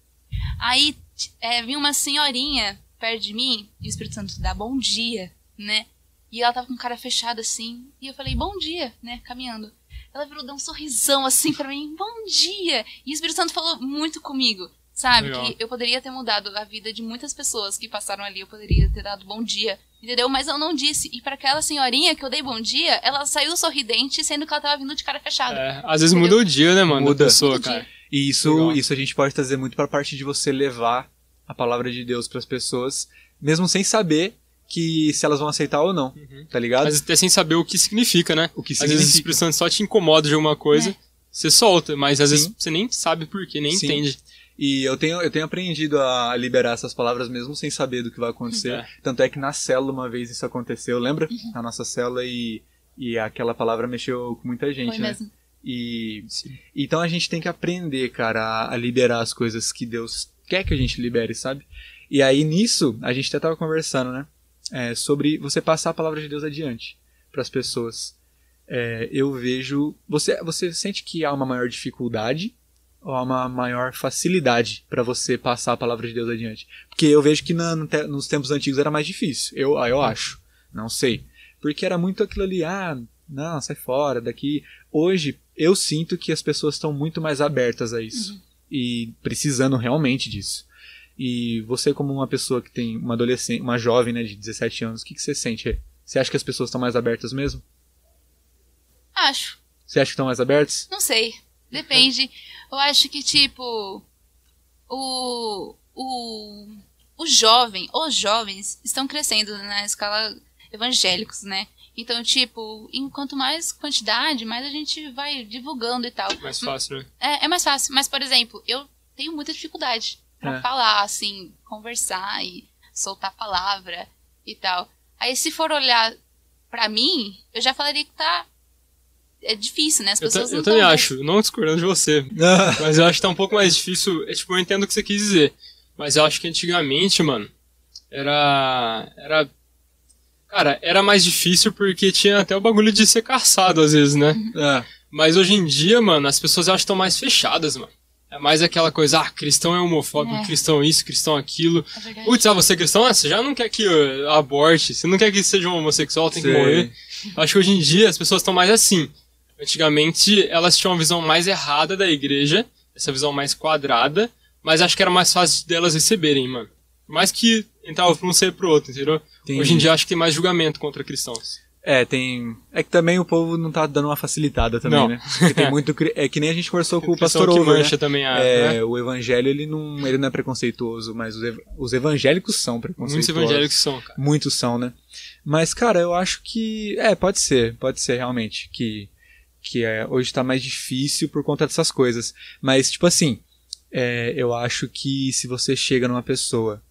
Aí, é, vinha uma senhorinha perto de mim, e o Espírito Santo dá bom dia, né? E ela tava com cara fechada assim, e eu falei, bom dia, né, caminhando. Ela virou, deu um sorrisão assim pra mim, bom dia! E o Espírito Santo falou muito comigo, sabe? Legal. Que eu poderia ter mudado a vida de muitas pessoas que passaram ali, eu poderia ter dado bom dia, entendeu? Mas eu não disse. E pra aquela senhorinha que eu dei bom dia, ela saiu sorridente, sendo que ela tava vindo de cara fechada. É, às vezes muda o dia, né, mano? Muda. Da pessoa, Muda o cara. E isso, Legal. isso a gente pode trazer muito pra parte de você levar a palavra de Deus pras pessoas, mesmo sem saber que se elas vão aceitar ou não, Uhum. tá ligado? Às vezes até sem saber o que significa, né? o que Às vezes o significa. Espírito Santo só te incomoda de alguma coisa, É. você solta, mas às Sim. vezes você nem sabe por quê, nem Sim. entende. E eu tenho, eu tenho aprendido a liberar essas palavras mesmo sem saber do que vai acontecer. É. Tanto é que na célula uma vez isso aconteceu, lembra? Na nossa célula e, e aquela palavra mexeu com muita gente, Foi né? mesmo. E então a gente tem que aprender, cara, a, a liberar as coisas que Deus quer que a gente libere, sabe? E aí nisso, a gente até tava conversando, né? É, sobre você passar a palavra de Deus adiante para as pessoas. É, eu vejo. Você, você sente que há uma maior dificuldade há uma maior facilidade para você passar a palavra de Deus adiante? Porque eu vejo que na- nos tempos antigos era mais difícil. Eu, ah, eu acho. Não sei. Porque era muito aquilo ali, ah, não, sai fora daqui. Hoje, eu sinto que as pessoas estão muito mais abertas a isso. E precisando realmente disso. E você, como uma pessoa que tem uma adolescente, uma jovem, né, de 17 anos, o que, que você sente? Você acha que as pessoas estão mais abertas mesmo? Acho. Você acha que estão mais abertas? Não sei. Depende. Eu acho que, tipo, o, o, o jovem, os jovens estão crescendo na escala. evangélicos, né? Então, tipo, enquanto mais quantidade, mais a gente vai divulgando e tal. Mais fácil, né? É, é mais fácil. Mas, por exemplo, eu tenho muita dificuldade pra É. falar, assim, conversar e soltar palavra e tal. Aí, se for olhar pra mim, eu já falaria que tá. É difícil, né? As Eu, pessoas eu não também acho, não discordando de você. Mas eu acho que tá um pouco mais difícil. É, tipo, eu entendo o que você quis dizer. Mas eu acho que antigamente, mano, era. Era. Cara, era mais difícil porque tinha até o bagulho de ser caçado às vezes, né? É. Mas hoje em dia, mano, as pessoas eu acho que estão mais fechadas, mano. É mais aquela coisa, ah, cristão é homofóbico, É. cristão isso, cristão aquilo. É. Putz, ah, você é cristão? Ah, você já não quer que uh, aborte, você não quer que seja um homossexual, tem que morrer. Acho que hoje em dia as pessoas estão mais assim. Antigamente elas tinham uma visão mais errada da igreja, essa visão mais quadrada, mas acho que era mais fácil delas receberem, mano. Por mais que entrava pra um ser pro outro, entendeu? Tem- Hoje em dia acho que tem mais julgamento contra cristãos. É, tem. É que também o povo não tá dando uma facilitada também, Não. né? Porque tem muito. É que nem a gente conversou com o pastor que Over, mancha né? também a. É, né? o evangelho ele não, ele não é preconceituoso, mas os, ev- os evangélicos são preconceituosos. Muitos evangélicos são, cara. Muitos são, né? Mas, cara, eu acho que. É, pode ser, pode ser realmente. Que, que é, hoje tá mais difícil por conta dessas coisas. Mas, tipo assim, é, eu acho que se você chega numa pessoa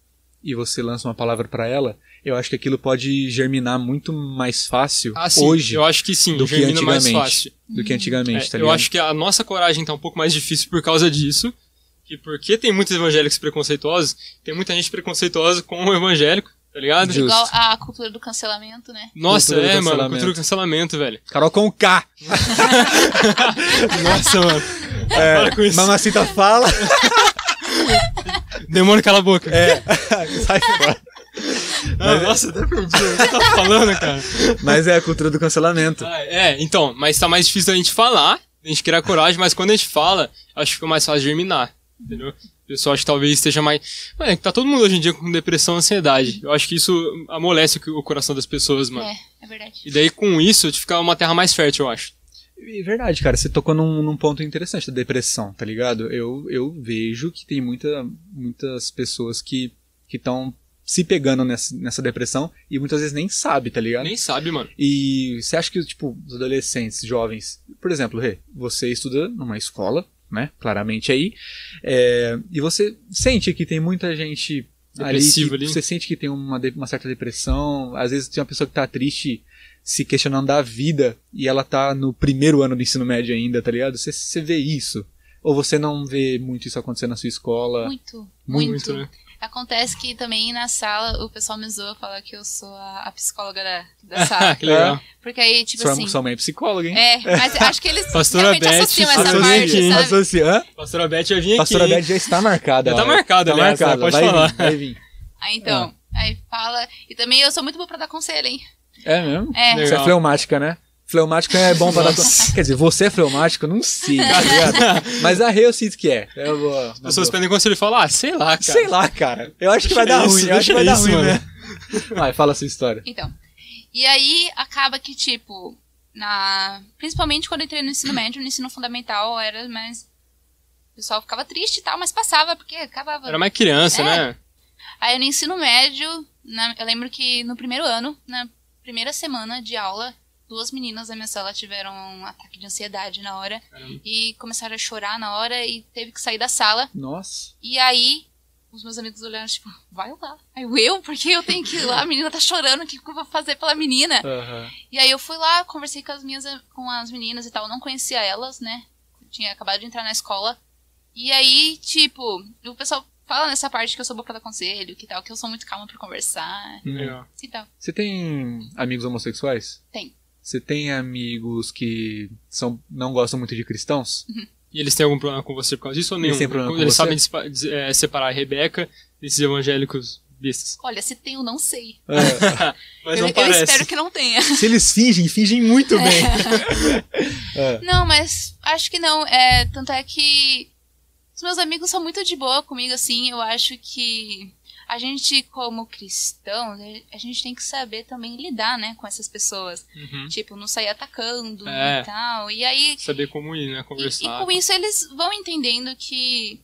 e você lança uma palavra pra ela, eu acho que aquilo pode germinar muito mais fácil Ah, sim, hoje eu acho que sim, do que germina mais antigamente. fácil. do que antigamente, É, tá eu ligado? acho que a nossa coragem tá um pouco mais difícil por causa disso. E porque tem muitos evangélicos preconceituosos, tem muita gente preconceituosa com o evangélico, tá ligado? Justo. Igual a cultura do cancelamento, né? Nossa, Cultura é, mano, cultura do cancelamento, velho. Carol com K. Nossa, mano. É, Para com isso. Mamacita fala. Demônio, cala a boca. É, sai fora. Ah, nossa, até perdi o que você tá falando, cara. Mas é a cultura do cancelamento. Ah, é, então, mas tá mais difícil a gente falar, a gente criar coragem, mas quando a gente fala, acho que fica mais fácil germinar, entendeu? O pessoal acho que talvez esteja mais. Mano, é que tá todo mundo hoje em dia com depressão e ansiedade. Eu acho que isso amolece o coração das pessoas, mano. É, é verdade. E daí com isso, fica uma terra mais fértil, eu acho. É verdade, cara. Você tocou num, num ponto interessante da depressão, tá ligado? Eu, eu vejo que tem muita, muitas pessoas que estão se pegando nessa, nessa depressão e muitas vezes nem sabe, tá ligado? Nem sabe, mano. E você acha que, tipo, os adolescentes, jovens, por exemplo, Rê, você estuda numa escola, né? Claramente aí, é, e você sente que tem muita gente ali, Depressiva que ali. você sente que tem uma, uma certa depressão, às vezes tem uma pessoa que tá triste se questionando da vida e ela tá no primeiro ano do ensino médio ainda, tá ligado? Você, você vê isso? Ou você não vê muito isso acontecer na sua escola? Muito, Muito, muito. né? Acontece que também na sala o pessoal me zoa, fala que eu sou a, a psicóloga da, da sala. que legal. Porque aí, tipo sua, assim. sua mãe é psicóloga, hein? É, mas acho que eles Pastora realmente Beth, associam essa pastora parte, aqui, sabe? Pastora Beth vai vir aqui. Pastora? Beth já está marcada. Já tá marcada, tá aliás, marcada. pode vai falar. Vir, vai vir. Aí então, aí fala. E também eu sou muito boa pra dar conselho, hein? É mesmo? É. Você é Legal. fleumática, né? Fleumático é bom pra dar. Quer dizer, você é fleumático? Não sei, tá ligado? Mas a Rê eu sinto que é. Eu vou. As pessoas pedem conselho e falam, ah, sei lá, cara. Sei lá, cara. Eu acho que vai dar isso, ruim. Eu acho que vai dar ruim, né? Vai, fala a sua história. Então. E aí acaba que, tipo, na. Principalmente quando eu entrei no ensino médio, no ensino fundamental, era mais. O pessoal ficava triste e tal, mas passava, porque acabava. Era mais criança, É. né? Aí no ensino médio, na- eu lembro que no primeiro ano, na primeira semana de aula, duas meninas da minha sala tiveram um ataque de ansiedade na hora Caramba. e começaram a chorar na hora e teve que sair da sala. Nossa. E aí os meus amigos olharam, tipo, vai lá. Aí eu, eu? Por que eu tenho que ir lá? A menina tá chorando, o que eu vou fazer pela menina? Aham. E aí eu fui lá, conversei com as minhas com as meninas e tal, eu não conhecia elas, né? Tinha acabado de entrar na escola. E aí, tipo, o pessoal fala nessa parte que eu sou boa pra dar conselho, que tal, que eu sou muito calma pra conversar e tal. Você tem amigos homossexuais? Tem. Você tem amigos que são, não gostam muito de cristãos? E eles têm algum problema com você por causa disso ou nenhum? Eles têm problema com Eles você? sabem é, separar a Rebeca desses evangélicos bestas. Olha, se tem, eu não sei. É, Mas eu, não eu parece. espero que não tenha. se eles fingem, fingem muito bem. Não, mas acho que não. É, tanto é que os meus amigos são muito de boa comigo, assim. Eu acho que a gente, como cristãos, a gente tem que saber também lidar, né, com essas pessoas. Uhum. Tipo, não sair atacando É. e tal. E aí, Saber como ir, né? e, e Conversar. com isso eles vão entendendo que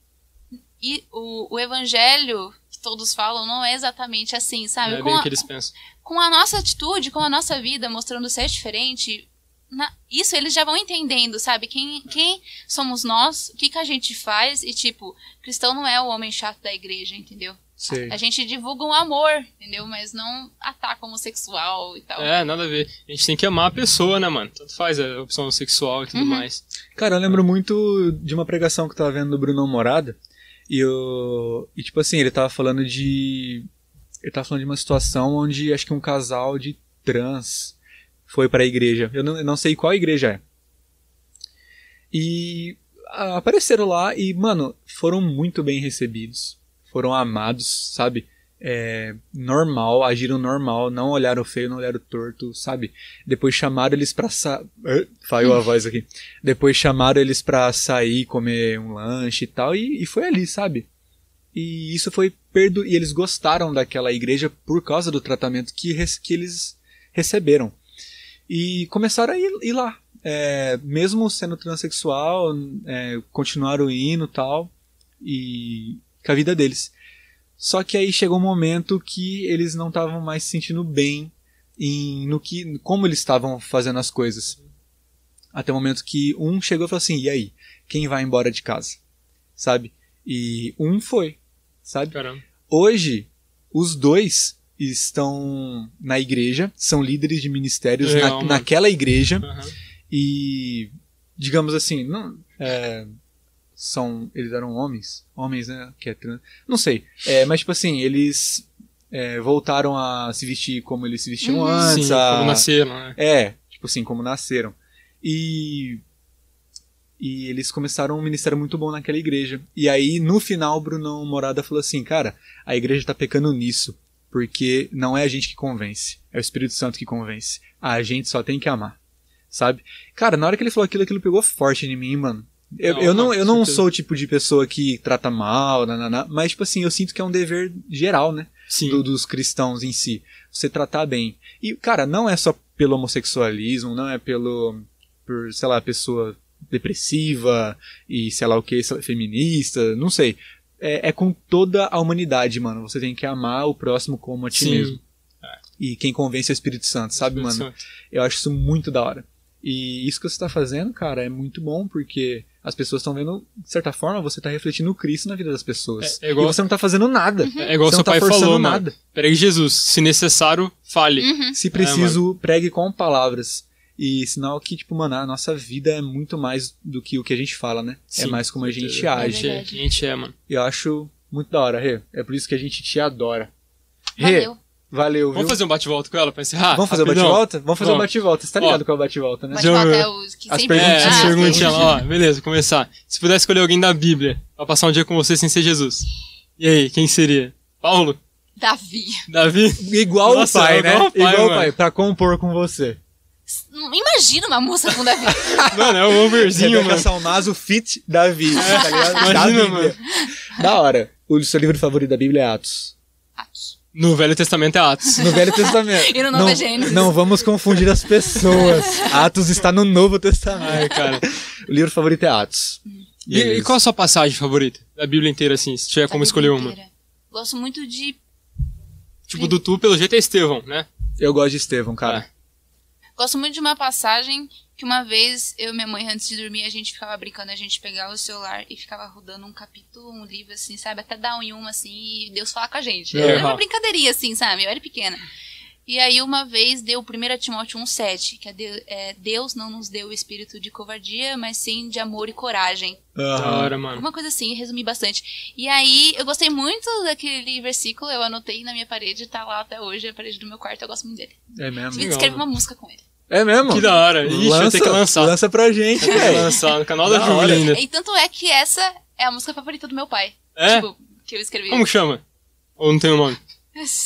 e o, o evangelho que todos falam não é exatamente assim, sabe? É com, bem a, que eles pensam. com a nossa atitude, com a nossa vida mostrando ser diferente, na- isso eles já vão entendendo, sabe? Quem, quem somos nós, o que, que a gente faz e, tipo, cristão não é o homem chato da igreja, entendeu? Sei. A gente divulga um amor, entendeu? Mas não ataca homossexual e tal. É, nada a ver. A gente tem que amar a pessoa, né, mano? Tanto faz a opção sexual e tudo Uhum. mais. Cara, eu lembro muito de uma pregação que eu tava vendo do Bruno Morada. E, eu, e tipo assim, ele tava falando de. Ele tava falando de uma situação onde acho que um casal de trans foi pra igreja. Eu não, eu não sei qual igreja é. E apareceram lá e, mano, foram muito bem recebidos. Foram amados, sabe? É, normal, agiram normal, não olharam feio, não olharam torto, sabe? Depois chamaram eles pra sa... Eh, Falhou a voz aqui. Depois chamaram eles pra sair, comer um lanche e tal, e, e foi ali, sabe? E isso foi perdo. E eles gostaram daquela igreja por causa do tratamento que, res- que eles receberam. E começaram a ir, ir lá. É, mesmo sendo transexual, é, continuaram indo tal. E com a vida deles. Só que aí chegou um momento que eles não estavam mais se sentindo bem em no que como eles estavam fazendo as coisas. Até o momento que um chegou e falou assim: "E aí, quem vai embora de casa?" Sabe? E um foi, sabe? Caramba. Hoje os dois estão na igreja, são líderes de ministérios Legal, na- naquela igreja Aham. e digamos assim, não, é, são eles eram homens, homens, né? Que é trans, não sei, é, mas tipo assim eles é, voltaram a se vestir como eles se vestiam Uhum. antes, Sim, a, como nasceram, né? é, tipo assim, como nasceram. E e eles começaram um ministério muito bom naquela igreja. E aí, no final, o Brunão Morada falou assim: Cara, a igreja tá pecando nisso. Porque não é a gente que convence, é o Espírito Santo que convence. A gente só tem que amar. Sabe? Cara, na hora que ele falou aquilo, aquilo pegou forte em mim, mano. Eu Não, eu não, eu não sou o tipo de pessoa que trata mal, nananá, mas, tipo assim, eu sinto que é um dever geral, né? Sim. do- dos cristãos em si. Você tratar bem. E, cara, não é só pelo homossexualismo, não é pelo. por, sei lá, pessoa depressiva e sei lá o que, feminista, não sei. É, é com toda a humanidade, mano. Você tem que amar o próximo como a ti Sim. mesmo. E quem convence é o Espírito Santo, sabe, Espírito mano? Santo. Eu acho isso muito da hora. E isso que você tá fazendo, cara, é muito bom, porque as pessoas estão vendo, de certa forma, você tá refletindo o Cristo na vida das pessoas. É- é igual- E você não tá fazendo nada. É igual Você seu não tá pai forçando falou, nada. mano. Peraí, Jesus, se necessário, fale. Uhum. Se preciso, pregue com palavras. E sinal que, tipo, mano, a nossa vida é muito mais do que o que a gente fala, né? é Sim, mais como a gente certeza. É age. Quem verdade. a gente é, mano. Eu acho muito da hora, Rê. É por isso que a gente te adora. Rê, Valeu. valeu, viu? Vamos fazer um bate-volta com ela pra encerrar? Vamos fazer o Rapidão? bate-volta? Vamos fazer o Vamos. bate-volta. Você tá Ó. ligado com é o bate-volta, né? Falar até os que As sempre... É, perguntinhas. as perguntinhas lá, ó. Beleza, começar. Se pudesse escolher alguém da Bíblia pra passar um dia com você sem ser Jesus. E aí, quem seria? Paulo? Davi. Davi? Igual Nossa, o pai, é né? igual o pai, igual o mano. pai, pra compor com você. Imagina uma moça com Davi. Mano, é o overzinho, Rebeca mano. Salmazo fit Davi, tá ligado? da imagina, Bíblia. Da hora. O seu livro favorito da Bíblia é Atos. Aqui. No Velho Testamento é Atos. No Velho Testamento. E no Novo não, é Gênesis. Não vamos confundir as pessoas. Atos está no Novo Testamento. Ai, cara. O livro favorito é Atos. E, e qual a sua passagem favorita? Da Bíblia inteira, assim, se tiver como Da escolher Bíblia uma. inteira. Gosto muito de. Tipo, do tu, pelo jeito, é Estevão, né? Eu gosto de Estevão, cara. Gosto muito de uma passagem que uma vez eu e minha mãe, antes de dormir, a gente ficava brincando, a gente pegava o celular e ficava rodando um capítulo, um livro, assim, sabe? Até dar um em uma, assim, e Deus falar com a gente. É. Era uma brincadeirinha, assim, sabe? Eu era pequena. E aí, uma vez, deu 1 Timóteo 1,7, que é, é, Deus não nos deu o espírito de covardia, mas sim de amor e coragem. Da hora, mano. Uma coisa assim, resumi bastante. E aí, eu gostei muito daquele versículo, eu anotei na minha parede, tá lá até hoje, a parede do meu quarto, eu gosto muito dele. É mesmo? Escrever mano. uma música com ele. É mesmo? Que da hora. Ixi, vai ter que lançar. Lança pra gente, Tem que velho. lançar no canal da Da Júlia ainda. E tanto é que essa é a música favorita do meu pai. É? Tipo, que eu escrevi. Como chama? Ou não tem o nome?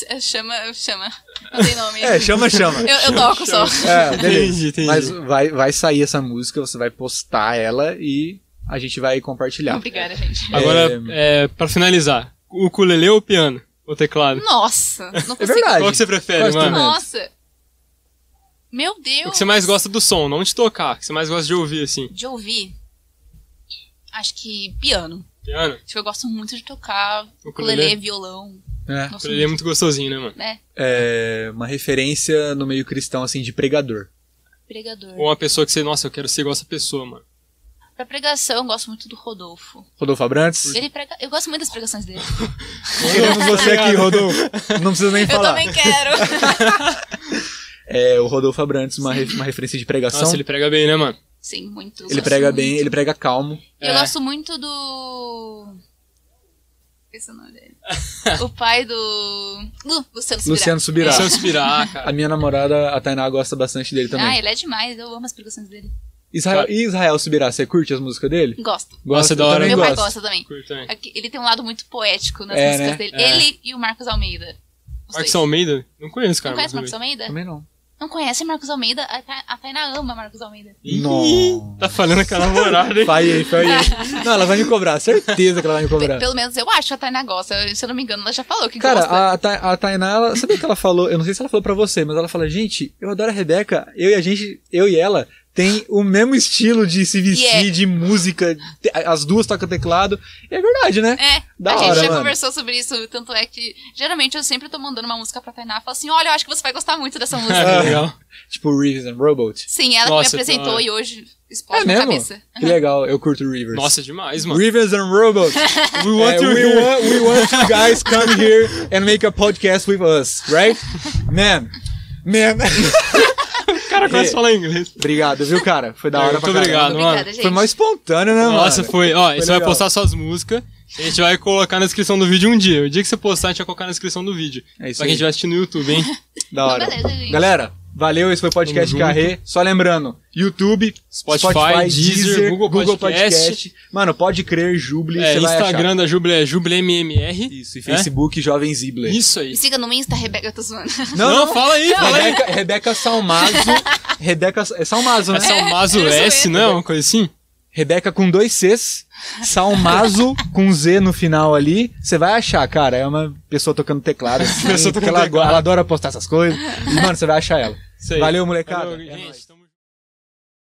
É, Chama, chama. Não tem nome. É, chama, chama. Eu, eu toco só. É, beleza. Entendi, entendi. Mas vai, vai sair essa música, você vai postar ela e a gente vai compartilhar. Obrigada, gente. Agora, é, pra finalizar, o ukulele ou o piano? O teclado? Nossa, não É consigo. verdade. Qual que você prefere, mano? Nossa. Meu Deus. O que você mais gosta do som, não de tocar. O que você mais gosta de ouvir, assim. De ouvir. Acho que piano. Piano? Tipo, eu gosto muito de tocar Ukulele? ukulele, violão. É. Gosto Ele é muito gostosinho, né, mano? né? É uma referência no meio cristão, assim, de pregador. Pregador. Ou uma pessoa que você, nossa, eu quero ser igual essa pessoa, mano. Pra pregação, eu gosto muito do Rodolfo. Rodolfo Abrantes? Ele prega... Eu gosto muito das pregações dele. Queremos você aqui, Rodolfo. Não precisa nem eu falar. também quero. É o Rodolfo Abrantes, uma, re- uma referência de pregação. Nossa, ele prega bem, né, mano? Sim, muito. Ele prega muito. bem, ele prega calmo. Eu É. gosto muito do. Esqueci o nome dele. o pai do. Lu, Luciano Subirá. Luciano Subirá. Eu inspirar, cara. A minha namorada, a Tainá, gosta bastante dele também. Ah, ele é demais. Eu amo as pregações dele. Israel, e Israel Subirá, você curte as músicas dele? Gosto. Nossa, é da hora? Meu pai gosto. gosta também. Curto também. Aqui- Ele tem um lado muito poético nas É, músicas né? dele. É. Ele e o Marcos Almeida. Os Marcos dois. Almeida? Não conheço, cara. Não conhece Marcos Marcos Almeida? Também não. Não conhece Marcos Almeida? A Ta- a Tainá ama Marcos Almeida. Não. Tá falando com a namorada, hein? Vai aí, vai aí. Não, ela vai me cobrar, certeza que ela vai me cobrar. Pelo menos eu acho que a Tainá gosta. Se eu não me engano, ela já falou que Cara, gosta. a, Ta- a Tainá, ela, sabe o que ela falou? Eu não sei se ela falou pra você, mas ela fala, gente, eu adoro a Rebeca, eu e a gente, eu e ela, tem o mesmo estilo de se vestir, E é. de música, as duas tocam teclado. E é verdade, né? É, Da a hora, gente já mano. conversou sobre isso, tanto é que geralmente eu sempre tô mandando uma música pra Tainá e falo assim, olha, eu acho que você vai gostar muito dessa música. Ah, legal. Tipo Rivers and Robot. Sim, ela Nossa, que me apresentou e hoje É explode minha mesmo? cabeça. Que legal, eu curto Rivers. Nossa, demais, mano. Rivers and Robots. We want É, you we, want, we want you guys come here and make a podcast with us, right? Man, man. O cara começa a falar inglês. obrigado, viu, cara? Foi da hora Muito pra obrigado, mano. Obrigada, gente. Foi mais espontâneo, né, Nossa, mano? foi. Ó, você vai postar suas músicas. A gente vai colocar na descrição do vídeo um dia. O dia que você postar, a gente vai colocar na descrição do vídeo. É isso pra aí. quem estiver assistindo no YouTube, hein? Da hora. Beleza, gente. Galera, valeu, esse foi o podcast. Carré. Só lembrando, YouTube, Spotify, Deezer, Google Podcast. Mano, pode crer, Juble, É, você vai Instagram da Juble é JubleMMR. Isso, e Facebook, Jovem Zibler. Isso Me aí. siga no Insta, Rebeca, eu tô zoando. Não, fala aí, fala aí. Rebeca, Rebeca Salmazo. Rebeca. É Salmazo, né? É o Mazo eu sou S, não é? Uma coisa assim? Rebeca com dois Cs, Salmazo com Z no final ali. Você vai achar, cara. É uma pessoa tocando teclado. Assim, Pessoa tocando ela, teclado. ela adora postar essas coisas. E, mano, você vai achar ela. Aí. Valeu, molecada. Valeu, É gente.